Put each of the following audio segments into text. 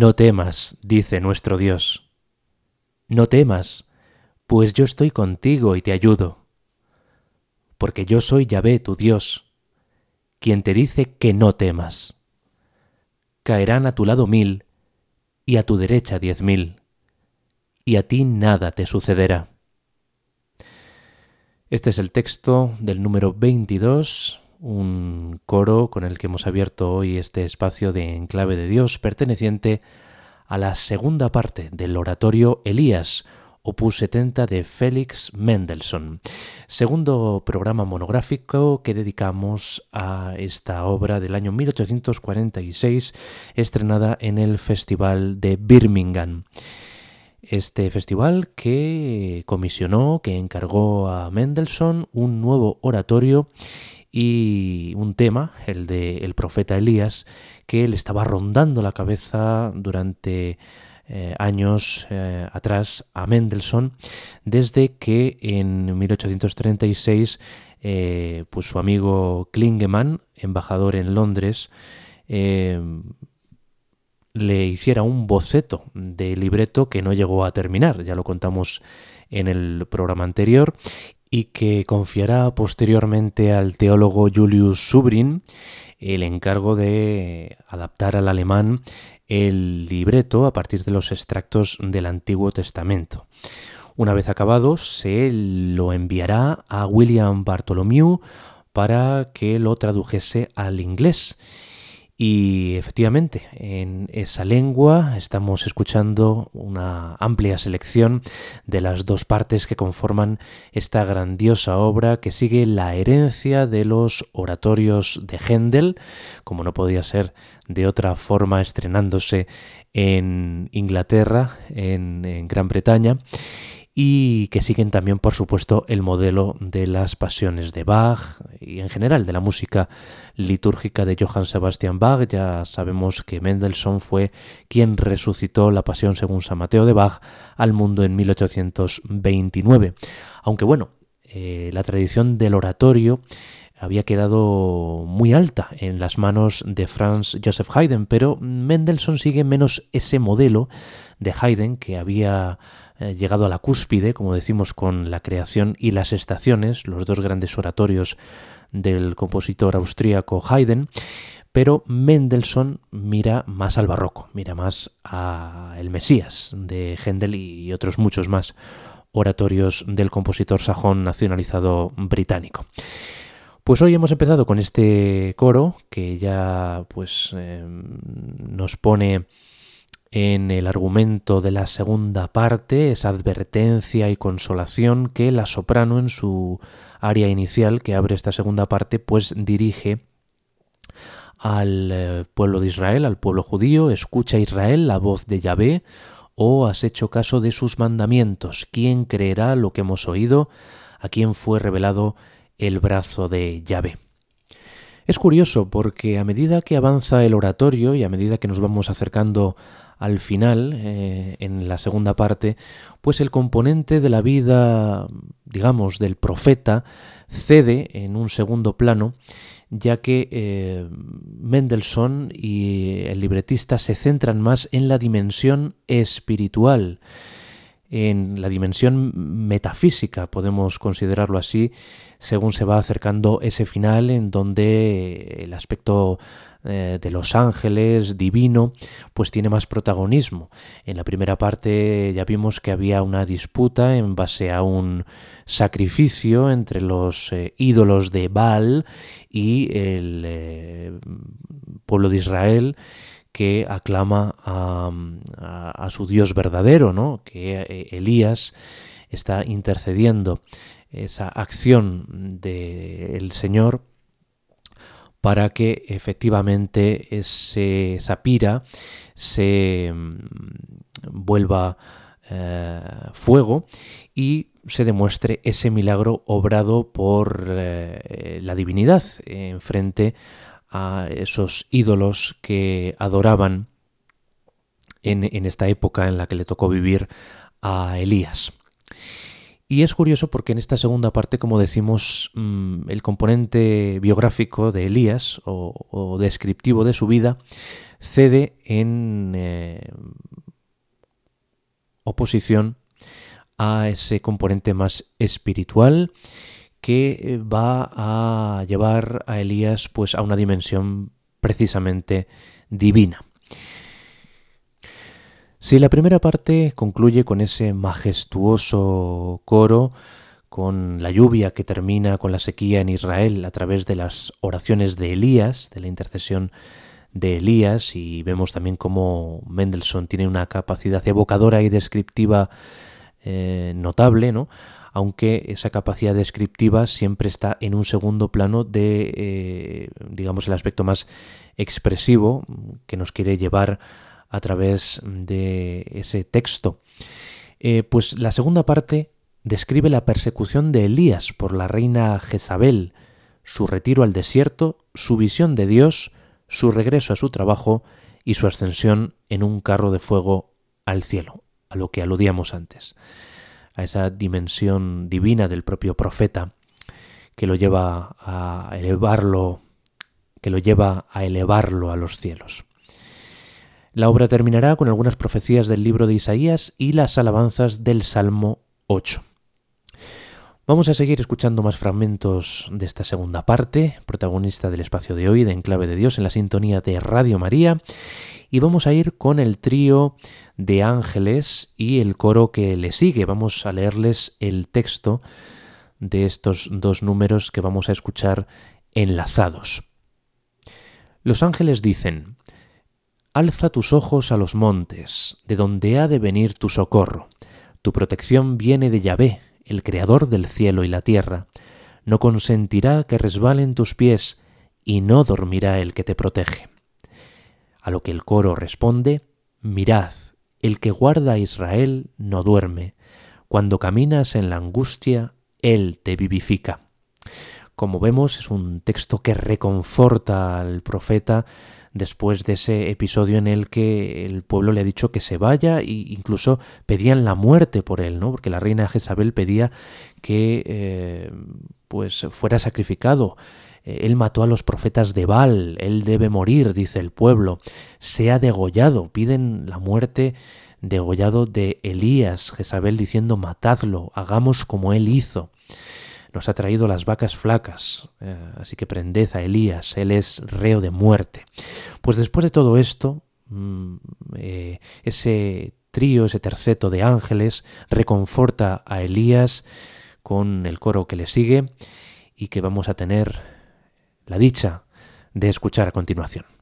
No temas, dice nuestro Dios. No temas, pues yo estoy contigo y te ayudo. Porque yo soy Yahvé tu Dios, quien te dice que no temas. Caerán a tu lado mil y a tu derecha diez mil, y a ti nada te sucederá. Este es el texto del número 22 un coro con el que hemos abierto hoy este espacio de Enclave de Dios perteneciente a la segunda parte del oratorio Elías, opus 70 de Félix Mendelssohn. Segundo programa monográfico que dedicamos a esta obra del año 1846, estrenada en el Festival de Birmingham. Este festival que comisionó, que encargó a Mendelssohn un nuevo oratorio y un tema, el de el profeta Elías, que le estaba rondando la cabeza durante eh, años eh, atrás a Mendelssohn, desde que en 1836 eh, pues su amigo Klingemann, embajador en Londres, le hiciera un boceto de libreto que no llegó a terminar, ya lo contamos en el programa anterior, y que confiará posteriormente al teólogo Julius Subrin el encargo de adaptar al alemán el libreto a partir de los extractos del Antiguo Testamento. Una vez acabado, se lo enviará a William Bartholomew para que lo tradujese al inglés y efectivamente, en esa lengua estamos escuchando una amplia selección de las dos partes que conforman esta grandiosa obra que sigue la herencia de los oratorios de Händel, como no podía ser de otra forma estrenándose en Inglaterra, en, en Gran Bretaña y que siguen también, por supuesto, el modelo de las pasiones de Bach y en general de la música litúrgica de Johann Sebastian Bach. Ya sabemos que Mendelssohn fue quien resucitó la pasión según San Mateo de Bach al mundo en 1829. Aunque bueno, eh, la tradición del oratorio había quedado muy alta en las manos de Franz Joseph Haydn, pero Mendelssohn sigue menos ese modelo de Haydn que había eh, llegado a la cúspide, como decimos, con la creación y las estaciones, los dos grandes oratorios del compositor austríaco Haydn, pero Mendelssohn mira más al barroco, mira más a el Mesías de Händel y otros muchos más oratorios del compositor sajón nacionalizado británico. Pues hoy hemos empezado con este coro que ya pues eh, nos pone en el argumento de la segunda parte, esa advertencia y consolación que la soprano en su área inicial que abre esta segunda parte, pues dirige al eh, pueblo de Israel, al pueblo judío, escucha Israel la voz de Yahvé, o has hecho caso de sus mandamientos, ¿quién creerá lo que hemos oído? ¿A quién fue revelado el brazo de Yahvé? Es curioso porque a medida que avanza el oratorio y a medida que nos vamos acercando al final, eh, en la segunda parte, pues el componente de la vida, digamos, del profeta cede en un segundo plano, ya que eh, Mendelssohn y el libretista se centran más en la dimensión espiritual, en la dimensión metafísica, podemos considerarlo así, según se va acercando ese final en donde el aspecto eh, de los ángeles, divino, pues tiene más protagonismo. En la primera parte ya vimos que había una disputa en base a un sacrificio entre los eh, ídolos de Baal y el eh, pueblo de Aclama que aclama a, su Dios verdadero, ¿no? que Elías está intercediendo esa acción del Señor para que efectivamente ese, esa pira se mm, vuelva eh, fuego y se demuestre ese milagro obrado por eh, la divinidad en frente a esos ídolos que adoraban en, en esta época en la que le tocó vivir a Elías. Y es curioso porque en esta segunda parte, como decimos, mm, el componente biográfico de Elías o, descriptivo de su vida cede en eh, oposición a ese componente más espiritual que eh, va a llevar a Elías pues a una dimensión precisamente divina. Si la primera parte concluye con ese majestuoso coro, con la lluvia que termina con la sequía en Israel a través de las oraciones de Elías, de la intercesión de Elías, y vemos también cómo Mendelssohn tiene una capacidad evocadora y descriptiva eh, notable, ¿no? Aunque esa capacidad descriptiva siempre está en un segundo plano de, eh, digamos, el aspecto más expresivo que nos quiere llevar a través de ese texto. Eh, pues la segunda parte describe la persecución de Elías por la reina Jezabel, su retiro al desierto, su visión de Dios, su regreso a su trabajo y su ascensión en un carro de fuego al cielo, a lo que aludíamos antes, a esa dimensión divina del propio profeta que lo lleva a elevarlo, que lo lleva a elevarlo a los cielos. La obra terminará con algunas profecías del libro de Isaías y las alabanzas del Salmo 8. Vamos a seguir escuchando más fragmentos de esta segunda parte, protagonista del espacio de hoy de Enclave de Dios en la sintonía de Radio María, y vamos a ir con el trío de ángeles y el coro que le sigue. Vamos a leerles el texto de estos dos números que vamos a escuchar enlazados. Los ángeles dicen, Alza tus ojos a los montes, de donde ha de venir tu socorro. Tu protección viene de Yahvé, el Creador del cielo y la tierra, no consentirá que resbalen tus pies, y no dormirá el que te protege. A lo que el coro responde, Mirad, el que guarda a Israel no duerme, cuando caminas en la angustia, Él te vivifica. Como vemos, es un texto que reconforta al profeta después de ese episodio en el que el pueblo le ha dicho que se vaya e incluso pedían la muerte por él, ¿no? Porque la reina Jezabel pedía que eh, pues fuera sacrificado. Eh, él mató a los profetas de Baal, él debe morir, dice el pueblo. Sea degollado, piden la muerte degollado de Elías, Jezabel diciendo matadlo, hagamos como él hizo nos ha traído las vacas flacas, eh, así que prended a Elías, él es reo de muerte. Pues después de todo esto, mm, eh, ese trío, ese terceto de ángeles, reconforta a Elías con el coro que le sigue y que vamos a tener la dicha de escuchar a continuación.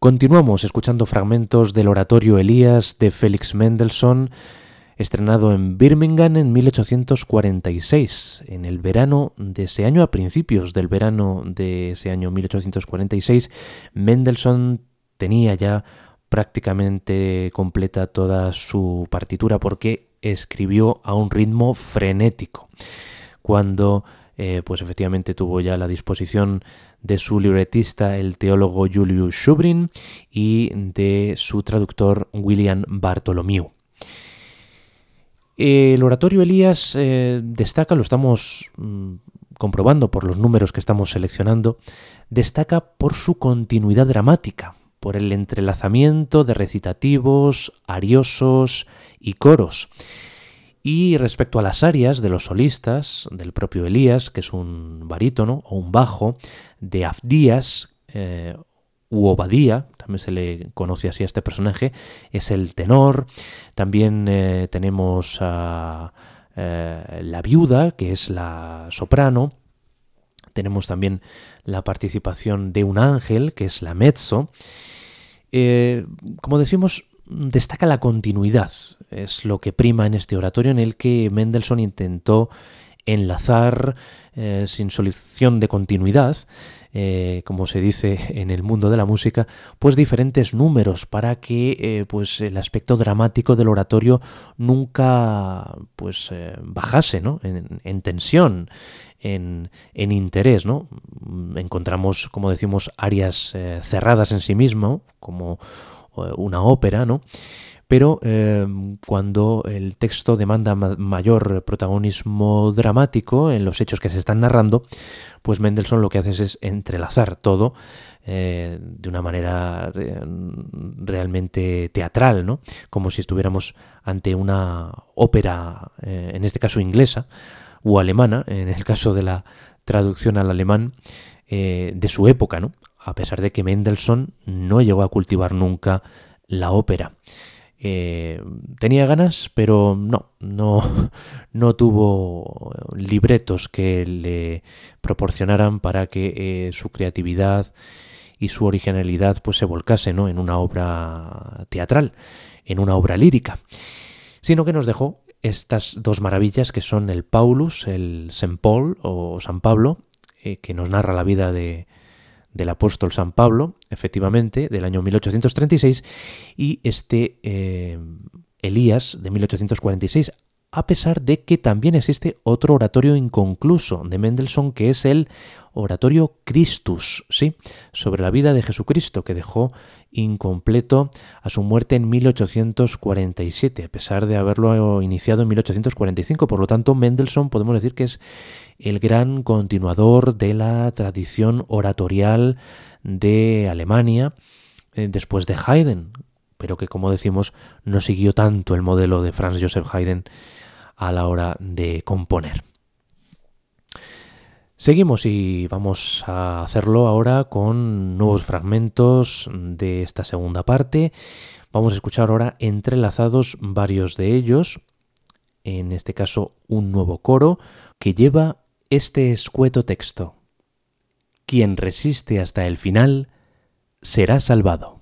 Continuamos escuchando fragmentos del oratorio Elías de Félix Mendelssohn, estrenado en Birmingham en 1846. En el verano de ese año, a principios del verano de ese año 1846, Mendelssohn tenía ya prácticamente completa toda su partitura porque escribió a un ritmo frenético. Cuando eh, pues efectivamente tuvo ya la disposición de su libretista, el teólogo Julius Schubrin, y de su traductor William Bartholomew. El oratorio Elías eh, destaca, lo estamos mm, comprobando por los números que estamos seleccionando, destaca por su continuidad dramática, por el entrelazamiento de recitativos, ariosos y coros. Y respecto a las arias de los solistas, del propio Elías, que es un barítono o un bajo, de Afdías eh, u Obadía, también se le conoce así a este personaje, es el tenor. También eh, tenemos a eh, la viuda, que es la soprano. Tenemos también la participación de un ángel, que es la mezzo. como decimos, destaca la continuidad, es lo que prima en este oratorio en el que Mendelssohn intentó enlazar eh, sin solución de continuidad, eh, como se dice en el mundo de la música, pues diferentes números para que eh, pues el aspecto dramático del oratorio nunca pues bajase ¿no? en, tensión, en, interés. ¿no? Encontramos, como decimos, áreas cerradas en sí mismo, como una ópera, ¿no? Pero em, cuando el texto demanda mayor protagonismo dramático en los hechos que se están narrando, pues Mendelssohn lo que hace es entrelazar todo eh, de una manera realmente teatral, ¿no? Como si estuviéramos ante una ópera, eh, en este caso inglesa o alemana, en el caso de la traducción al alemán, eh, de su época, ¿no? A pesar de que Mendelssohn no llegó a cultivar nunca la ópera. Eh, tenía ganas, pero no, no, no tuvo libretos que le proporcionaran para que eh, su creatividad y su originalidad pues se volcase ¿no? en una obra teatral, en una obra lírica, sino que nos dejó estas dos maravillas que son el Paulus, el Saint Paul o San Pablo, eh, que nos narra la vida de, del apóstol San Pablo, efectivamente, del año 1836, y este eh, Elías de 1846, a pesar de que también existe otro oratorio inconcluso de Mendelssohn, que es el oratorio Christus, ¿sí? sobre la vida de Jesucristo, que dejó incompleto a su muerte en 1847, a pesar de haberlo iniciado en 1845. Por lo tanto, Mendelssohn podemos decir que es el gran continuador de la tradición oratorial de Alemania eh, después de Haydn, pero que como decimos no siguió tanto el modelo de Franz Joseph Haydn a la hora de componer. Seguimos y vamos a hacerlo ahora con nuevos fragmentos de esta segunda parte. Vamos a escuchar ahora entrelazados varios de ellos, en este caso un nuevo coro que lleva este escueto texto. Quien resiste hasta el final será salvado.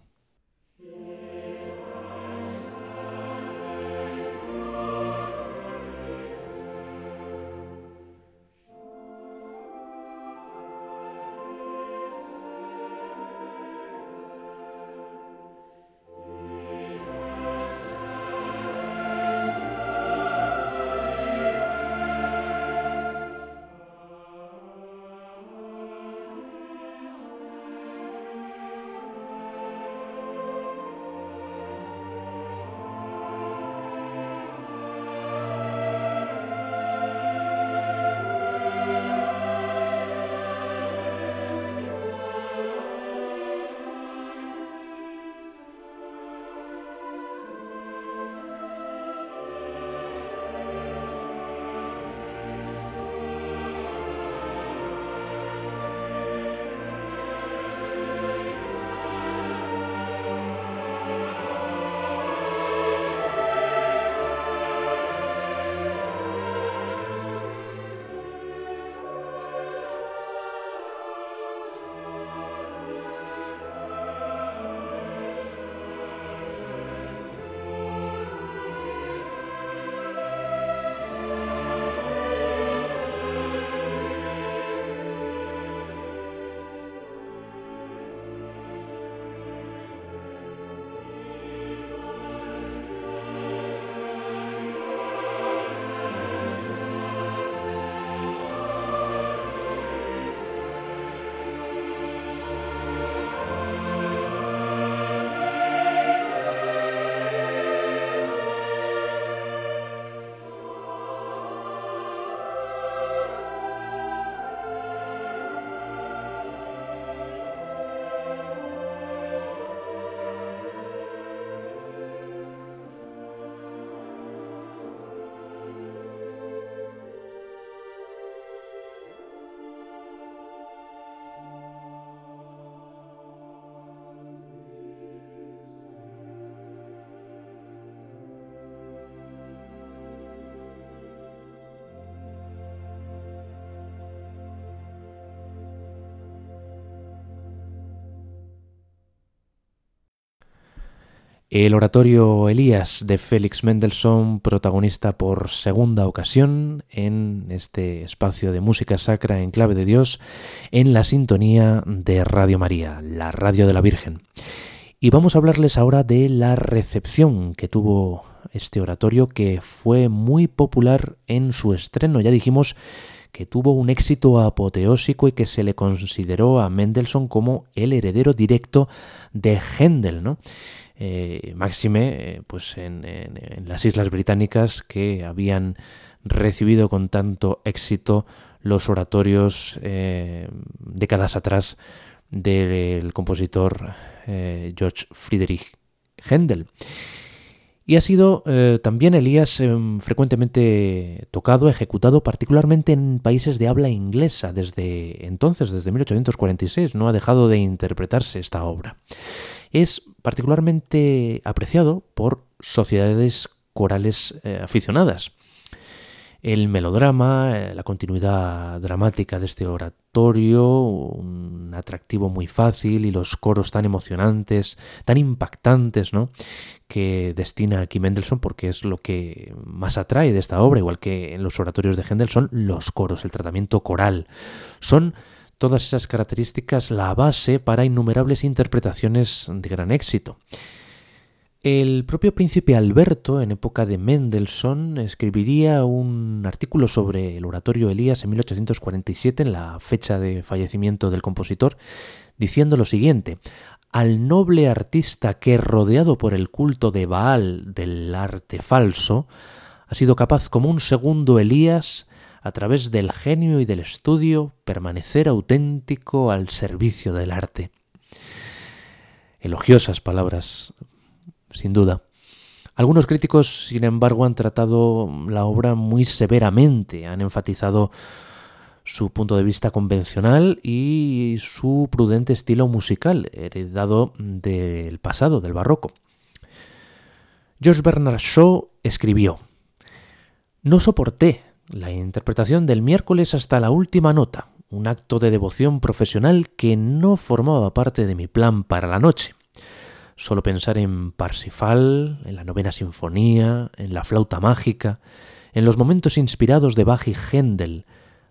El oratorio Elías de Félix Mendelssohn, protagonista por segunda ocasión en este espacio de música sacra en clave de Dios, en la sintonía de Radio María, la radio de la Virgen. Y vamos a hablarles ahora de la recepción que tuvo este oratorio, que fue muy popular en su estreno. Ya dijimos que tuvo un éxito apoteósico y que se le consideró a Mendelssohn como el heredero directo de Händel, ¿no? Eh, máxime eh, pues en, las Islas Británicas que habían recibido con tanto éxito los oratorios eh, décadas atrás del compositor George Friedrich Händel. Y ha sido también Elías frecuentemente tocado, ejecutado, particularmente en países de habla inglesa desde entonces, desde 1846. No ha dejado de interpretarse esta obra es particularmente apreciado por sociedades corales eh, aficionadas. El melodrama, eh, la continuidad dramática de este un atractivo muy fácil y los coros tan emocionantes, tan impactantes, ¿no? que destina aquí Mendelssohn porque es lo que más atrae de esta obra, igual que en los oratorios de Händel son los coros, el tratamiento coral. Son todas esas características la base para innumerables interpretaciones de gran éxito. El propio príncipe Alberto, en época de Mendelssohn, escribiría un artículo sobre el oratorio Elías en 1847, en la fecha de fallecimiento del compositor, diciendo lo siguiente, al noble artista que, rodeado por el culto de Baal del arte falso, ha sido capaz como un segundo Elías a través del genio y del estudio, permanecer auténtico al servicio del arte. Elogiosas palabras, sin duda. Algunos críticos, sin embargo, han tratado la obra muy severamente, han enfatizado su punto de vista convencional y su prudente estilo musical, heredado del pasado, del barroco. George Bernard Shaw escribió, No soporté la interpretación del miércoles hasta la última nota, un acto de devoción profesional que no formaba parte de mi plan para la noche. Solo pensar en Parsifal, en la novena sinfonía, en la flauta mágica, en los momentos inspirados de Bach y Händel,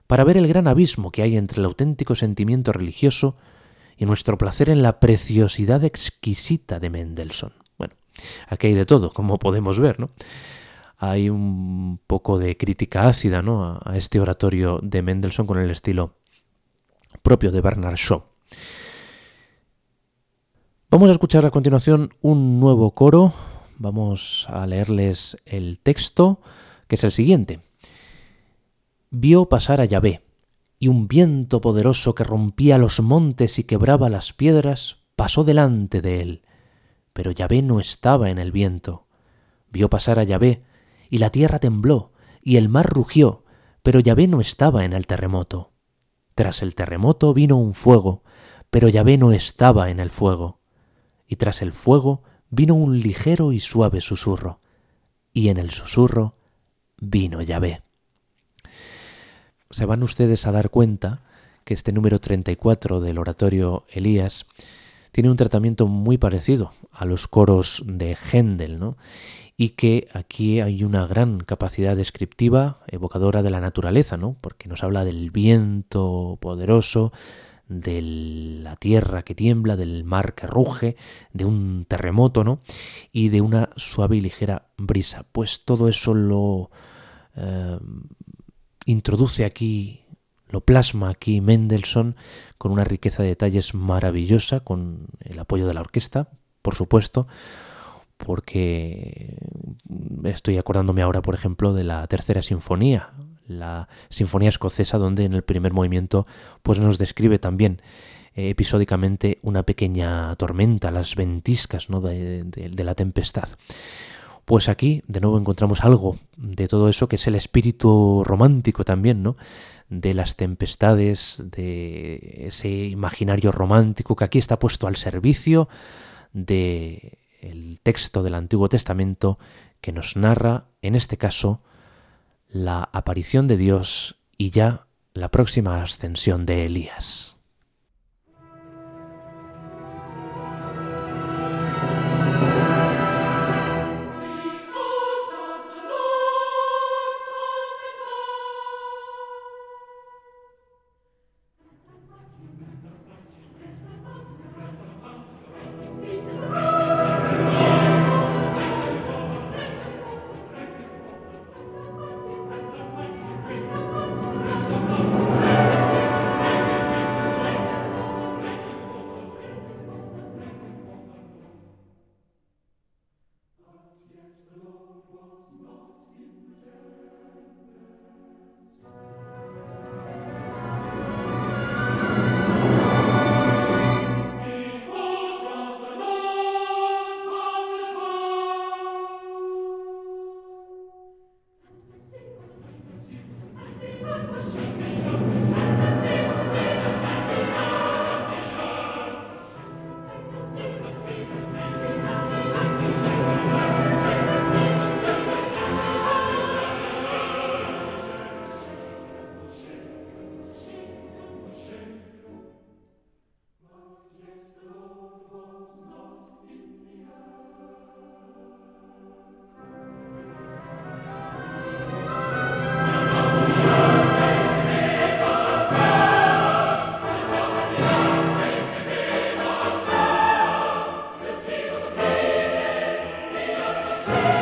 para ver el gran abismo que hay entre el auténtico sentimiento religioso y nuestro placer en la preciosidad exquisita de Mendelssohn. Bueno, aquí hay de todo, como podemos ver, ¿no? hay un poco de crítica ácida ¿no? a, este oratorio de Mendelssohn con el estilo propio de Bernard Shaw. Vamos a escuchar a continuación un nuevo coro. Vamos a leerles el texto, que es el siguiente. Vio pasar a Yahvé, y un viento poderoso que rompía los montes y quebraba las piedras pasó delante de él. Pero Yahvé no estaba en el viento. Vio pasar a Yahvé, y la tierra tembló, y el mar rugió, pero Yahvé no estaba en el terremoto. Tras el terremoto vino un fuego, pero Yahvé no estaba en el fuego. Y tras el fuego vino un ligero y suave susurro, y en el susurro vino Yahvé. Se van ustedes a dar cuenta que este número 34 del oratorio Elías tiene un tratamiento muy parecido a los coros de Händel, ¿no? y que aquí hay una gran capacidad descriptiva, evocadora de la naturaleza, ¿no? porque nos habla del viento poderoso, de la tierra que tiembla, del mar que ruge, de un terremoto, ¿no? Y de una suave y ligera brisa. Pues todo eso lo eh, introduce aquí, lo plasma aquí Mendelssohn con una riqueza de detalles maravillosa, con el apoyo de la orquesta, por supuesto, porque estoy acordándome ahora, por ejemplo, de la tercera sinfonía, la sinfonía escocesa, donde en el primer movimiento pues nos describe también eh, episódicamente una pequeña tormenta, las ventiscas ¿no? de, de la tempestad. Pues aquí de nuevo encontramos algo de todo eso que es el espíritu romántico también, ¿no? De las tempestades, de ese imaginario romántico que aquí está puesto al servicio de el texto del Antiguo Testamento que nos narra, en este caso, la aparición de Dios y ya la próxima ascensión de Elías. Christ.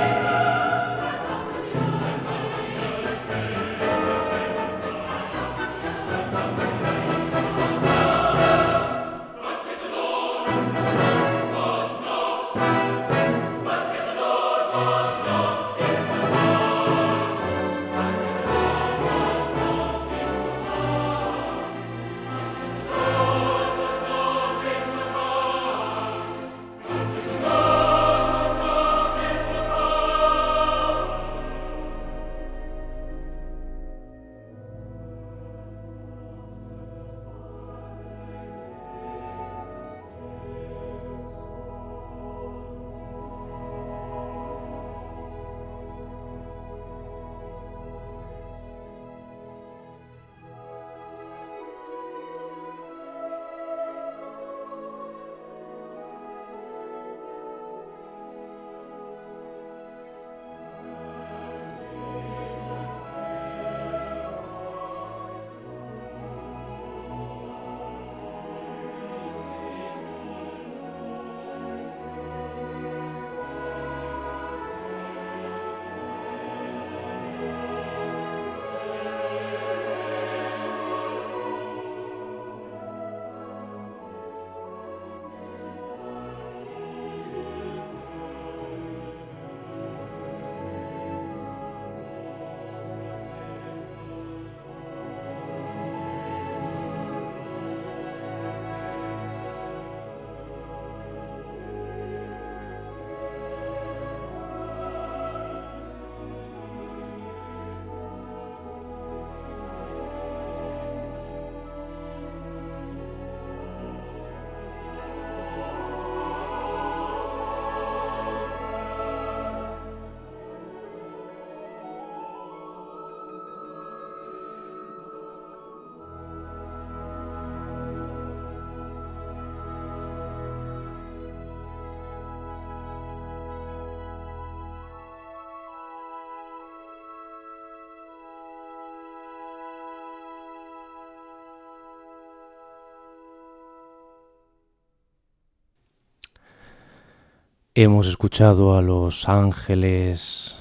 Hemos escuchado a los ángeles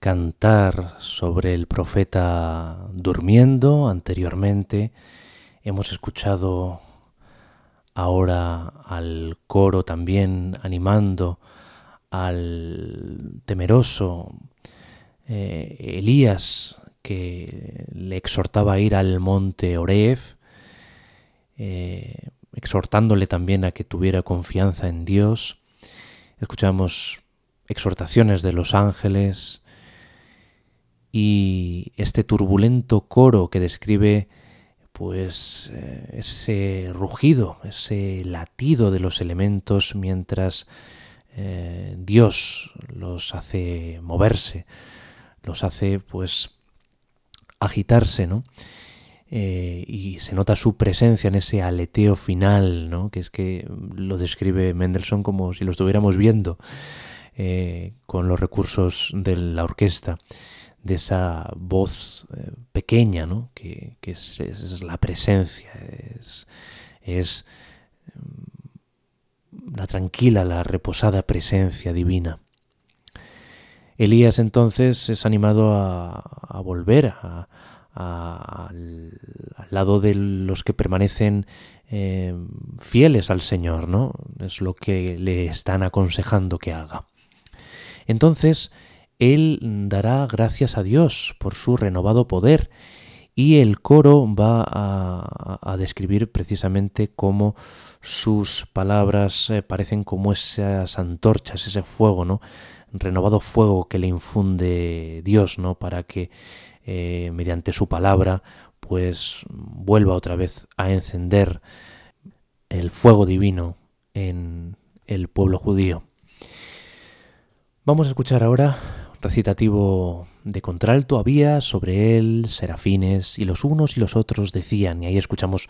cantar sobre el profeta durmiendo anteriormente. Hemos escuchado ahora al coro también animando al temeroso eh, Elías que le exhortaba a ir al monte Oreb, eh, exhortándole también a que tuviera confianza en Dios escuchamos exhortaciones de los ángeles y este turbulento coro que describe pues eh, ese rugido, ese latido de los elementos mientras eh, Dios los hace moverse, los hace pues agitarse, ¿no? Eh, y se nota su presencia en ese aleteo final, ¿no? que es que lo describe Mendelssohn como si lo estuviéramos viendo eh, con los recursos de la orquesta, de esa voz eh, pequeña, ¿no? que, es, la presencia, es, mm, la tranquila, la reposada presencia divina. Elías entonces es animado a volver a, al, lado de los que permanecen eh, fieles al Señor, ¿no? Es lo que le están aconsejando que haga. Entonces, él dará gracias a Dios por su renovado poder y el coro va a, describir precisamente cómo sus palabras eh, parecen como esas antorchas, ese fuego, ¿no? Renovado fuego que le infunde Dios, ¿no? Para que eh, mediante su palabra, pues vuelva otra vez a encender el fuego divino en el pueblo judío. Vamos a escuchar ahora recitativo de contralto había sobre él serafines y los unos y los otros decían y ahí escuchamos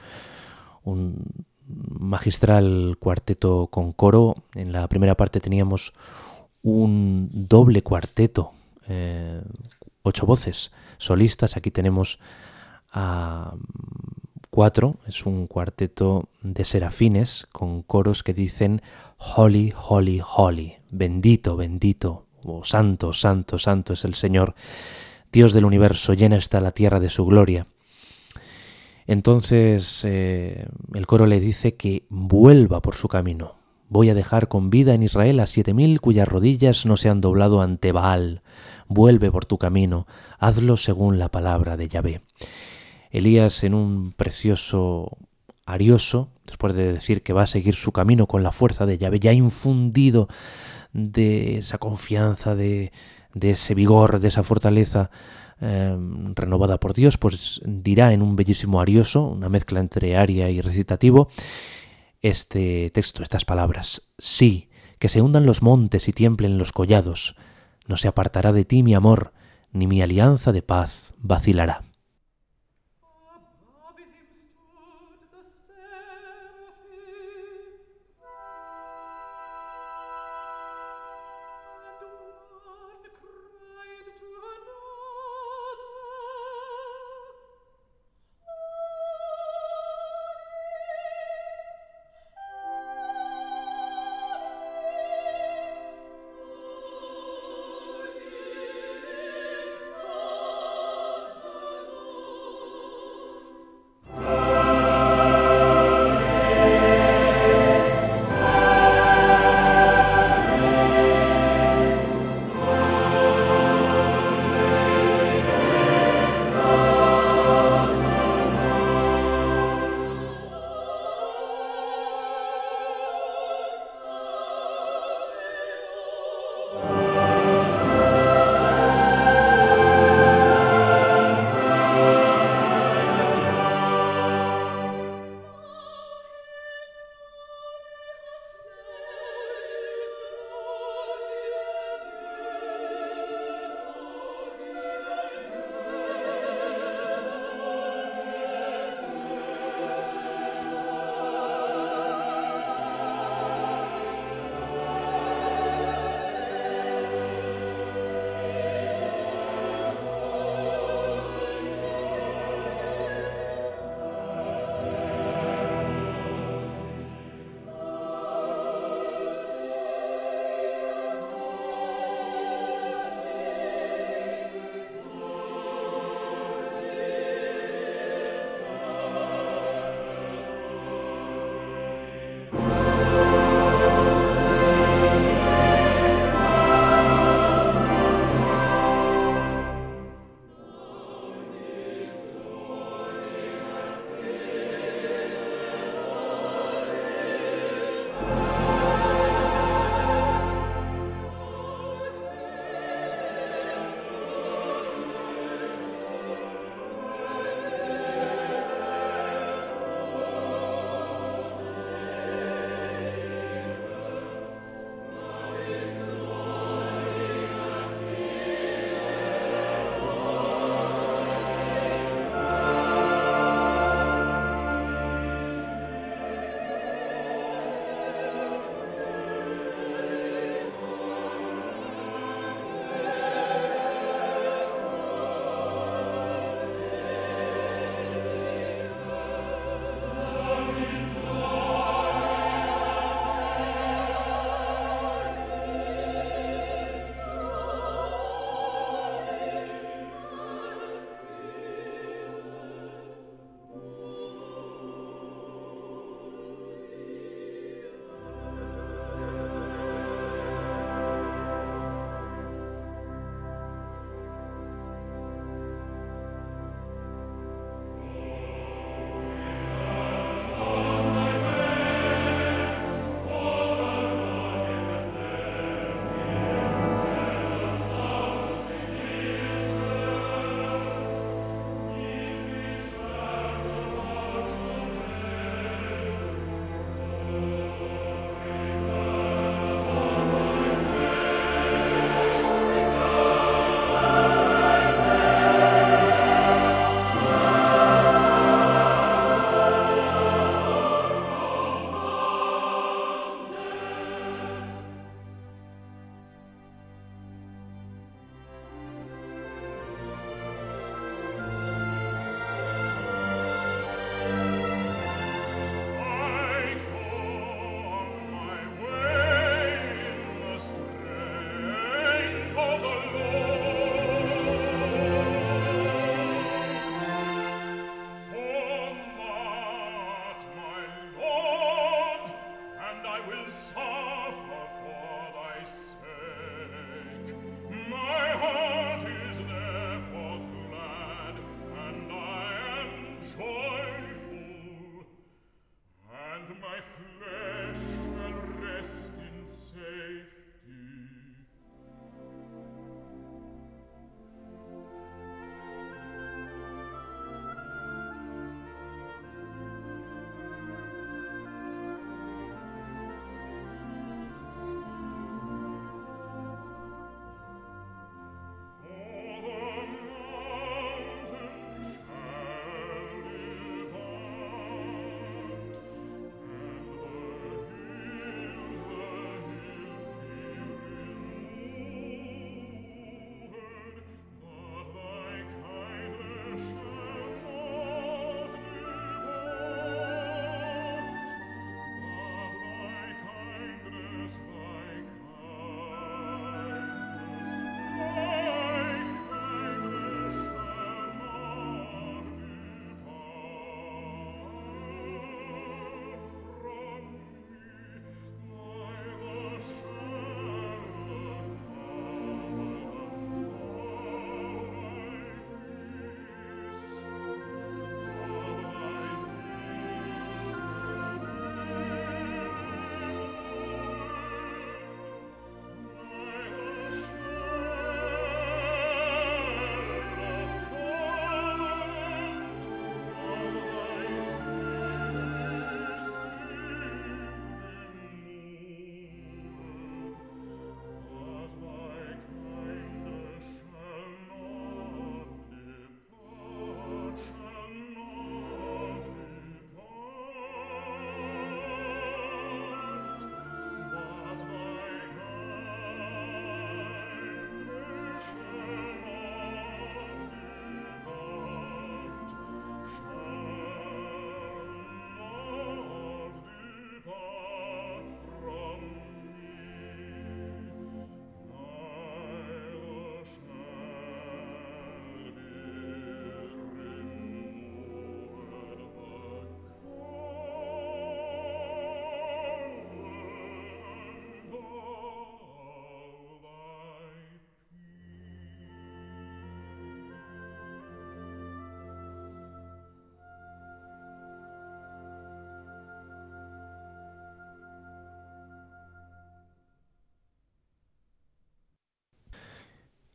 un magistral cuarteto con coro en la primera parte teníamos un doble cuarteto eh, ocho voces solistas. Aquí tenemos a cuatro, es un cuarteto de serafines con coros que dicen Holy, Holy, Holy, bendito, bendito, o santo, santo, santo es el Señor, Dios del universo, llena está la tierra de su gloria. Entonces eh, el coro le dice que vuelva por su camino. Voy a dejar con vida en Israel a siete mil cuyas rodillas no se han doblado ante Baal vuelve por tu camino, hazlo según la palabra de Yahvé. Elías en un precioso arioso, después de decir que va a seguir su camino con la fuerza de Yahvé, ya infundido de esa confianza, de, ese vigor, de esa fortaleza em, renovada por Dios, pues dirá en un bellísimo arioso, una mezcla entre aria y recitativo, este texto, estas palabras. Sí, que se hundan los montes y tiemblen los collados, no se apartará de ti mi amor, ni mi alianza de paz vacilará.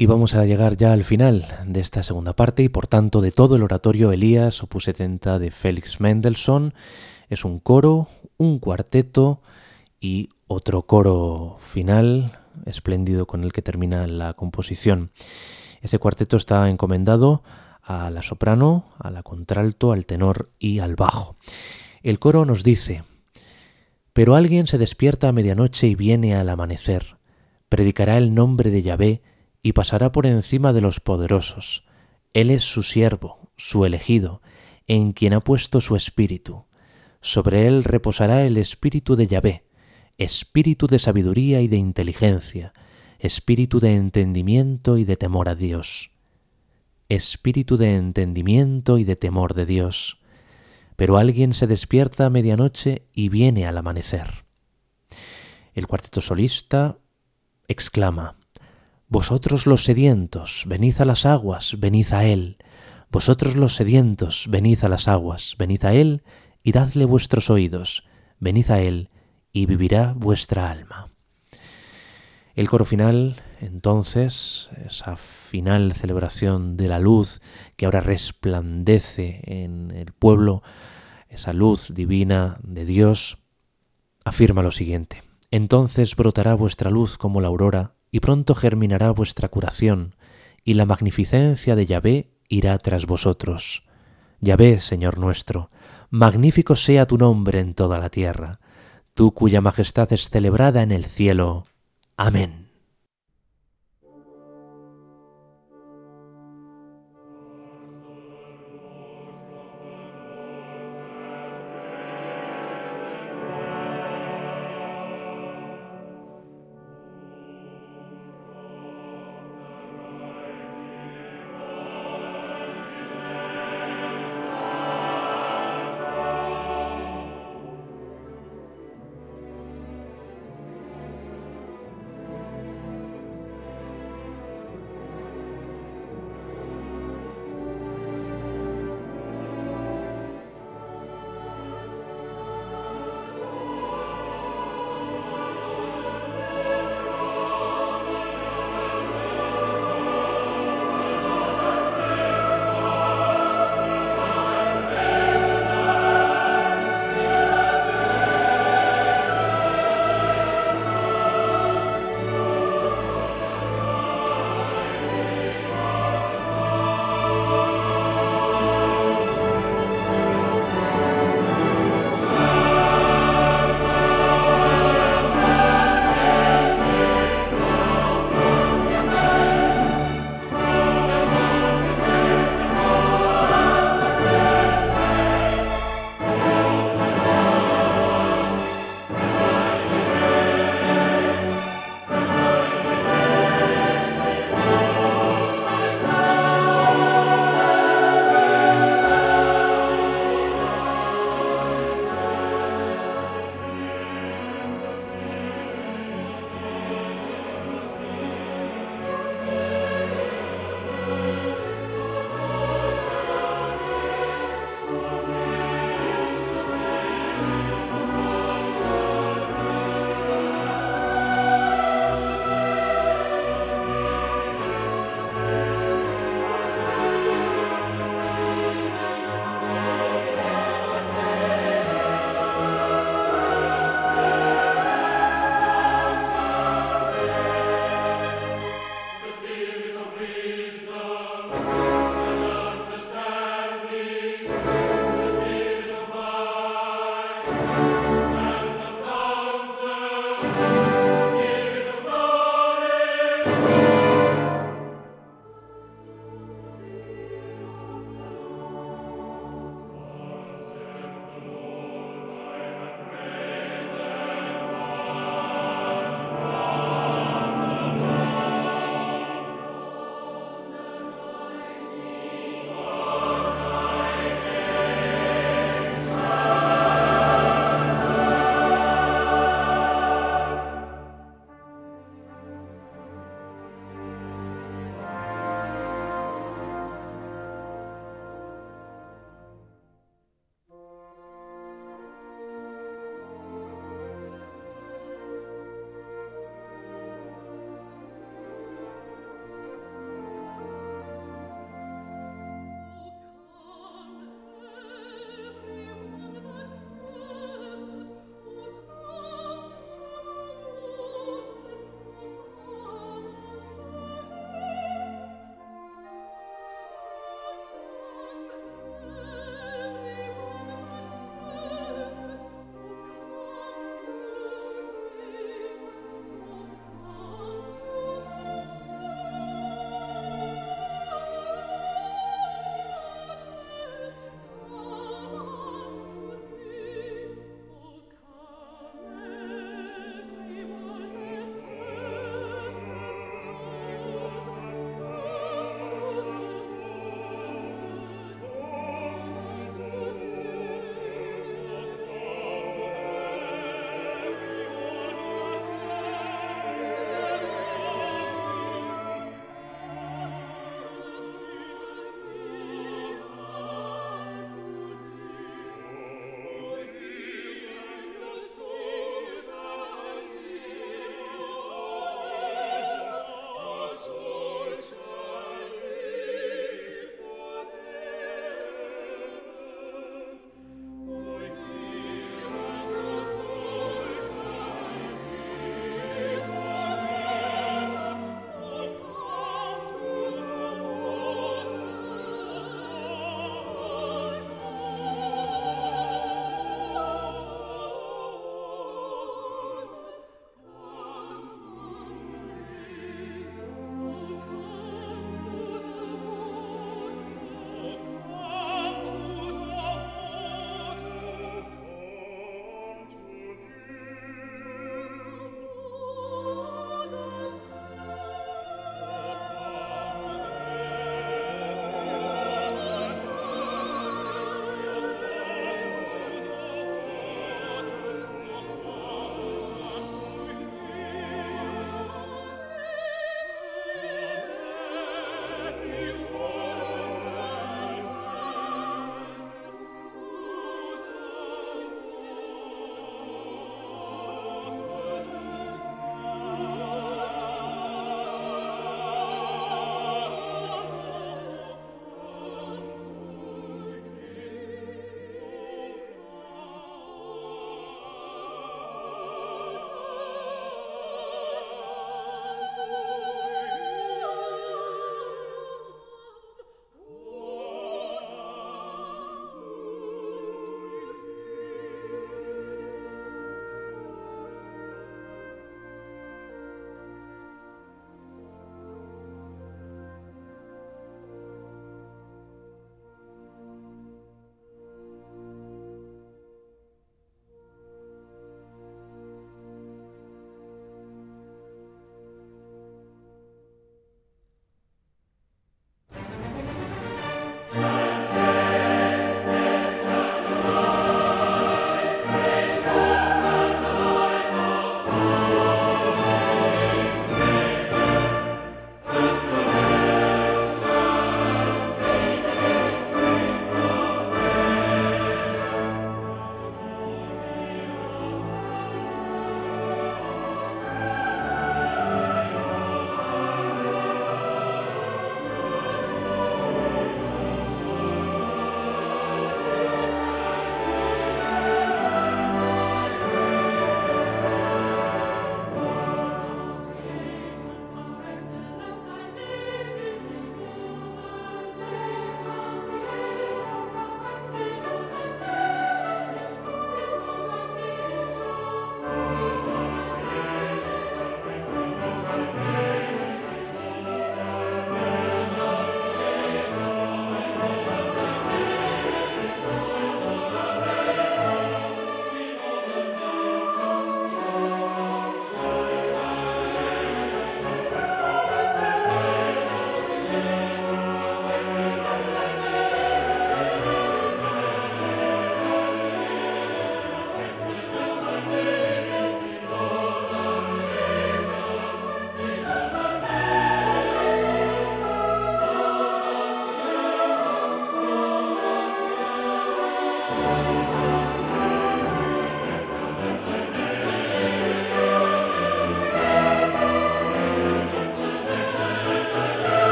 Y vamos a llegar ya al final de esta segunda parte y por tanto de todo el oratorio Elías, opus 70 de Félix Mendelssohn. Es un coro, un cuarteto y otro coro final espléndido con el que termina la composición. Ese cuarteto está encomendado a la soprano, a la contralto, al tenor y al bajo. El coro nos dice, pero alguien se despierta a medianoche y viene al amanecer, predicará el nombre de Yahvé y pasará por encima de los poderosos. Él es su siervo, su elegido, en quien ha puesto su espíritu. Sobre él reposará el espíritu de Yahvé, espíritu de sabiduría y de inteligencia, espíritu de entendimiento y de temor a Dios. Espíritu de entendimiento y de temor de Dios. Pero alguien se despierta a medianoche y viene al amanecer. El cuarteto solista exclama, vosotros los sedientos, venid a las aguas, venid a Él. Vosotros los sedientos, venid a las aguas, venid a Él, y dadle vuestros oídos, venid a Él, y vivirá vuestra alma. El coro final, entonces, esa final celebración de la luz que ahora resplandece en el pueblo, esa luz divina de Dios, afirma lo siguiente. Entonces brotará vuestra luz como la aurora y pronto germinará vuestra curación, y la magnificencia de Yahvé irá tras vosotros. Yahvé, Señor nuestro, magnífico sea tu nombre en toda la tierra, tú cuya majestad es celebrada en el cielo. Amén.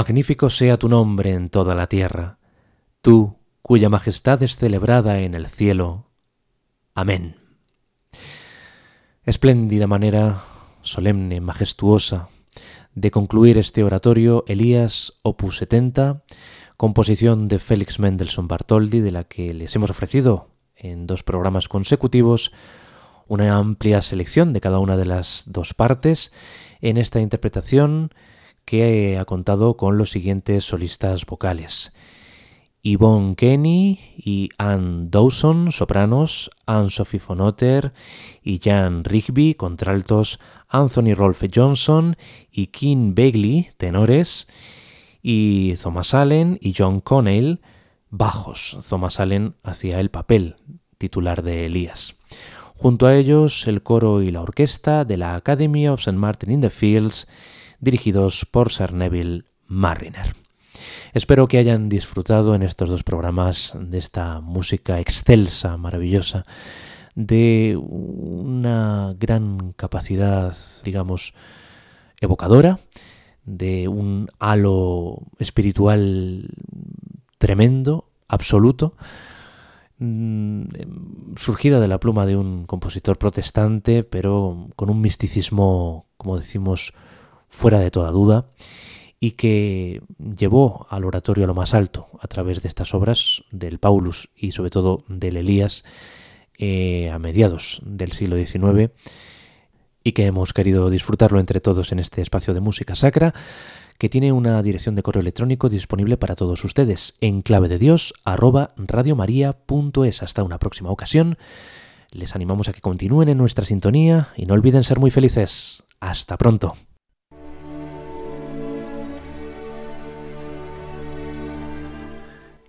Magnífico sea tu nombre en toda la tierra, tú cuya majestad es celebrada en el cielo. Amén. Espléndida manera, solemne, majestuosa, de concluir este oratorio Elías Opus 70, composición de Félix Mendelssohn Bartholdy, de la que les hemos ofrecido en dos programas consecutivos una amplia selección de cada una de las dos partes en esta interpretación que ha contado con los siguientes solistas vocales. Yvonne Kenny y Anne Dawson, sopranos, Anne-Sophie Fonotter y Jan Rigby, contraltos, Anthony Rolfe Johnson y Kim Begley, tenores, y Thomas Allen y John Connell, bajos. Thomas Allen hacía el papel titular de Elías. Junto a ellos, el coro y la orquesta de la Academy of St. Martin in the Fields dirigidos por Sir Neville Mariner. Espero que hayan disfrutado en estos dos programas de esta música excelsa, maravillosa, de una gran capacidad, digamos, evocadora, de un halo espiritual tremendo, absoluto, mm, surgida de la pluma de un compositor protestante, pero con un misticismo, como decimos, fuera de toda duda y que llevó al oratorio a lo más alto a través de estas obras del Paulus y sobre todo del Elías eh, a mediados del siglo XIX y que hemos querido disfrutarlo entre todos en este espacio de música sacra que tiene una dirección de correo electrónico disponible para todos ustedes en clave de Dios arroba radiomaria.es. Hasta una próxima ocasión. Les animamos a que continúen en nuestra sintonía y no olviden ser muy felices. Hasta pronto.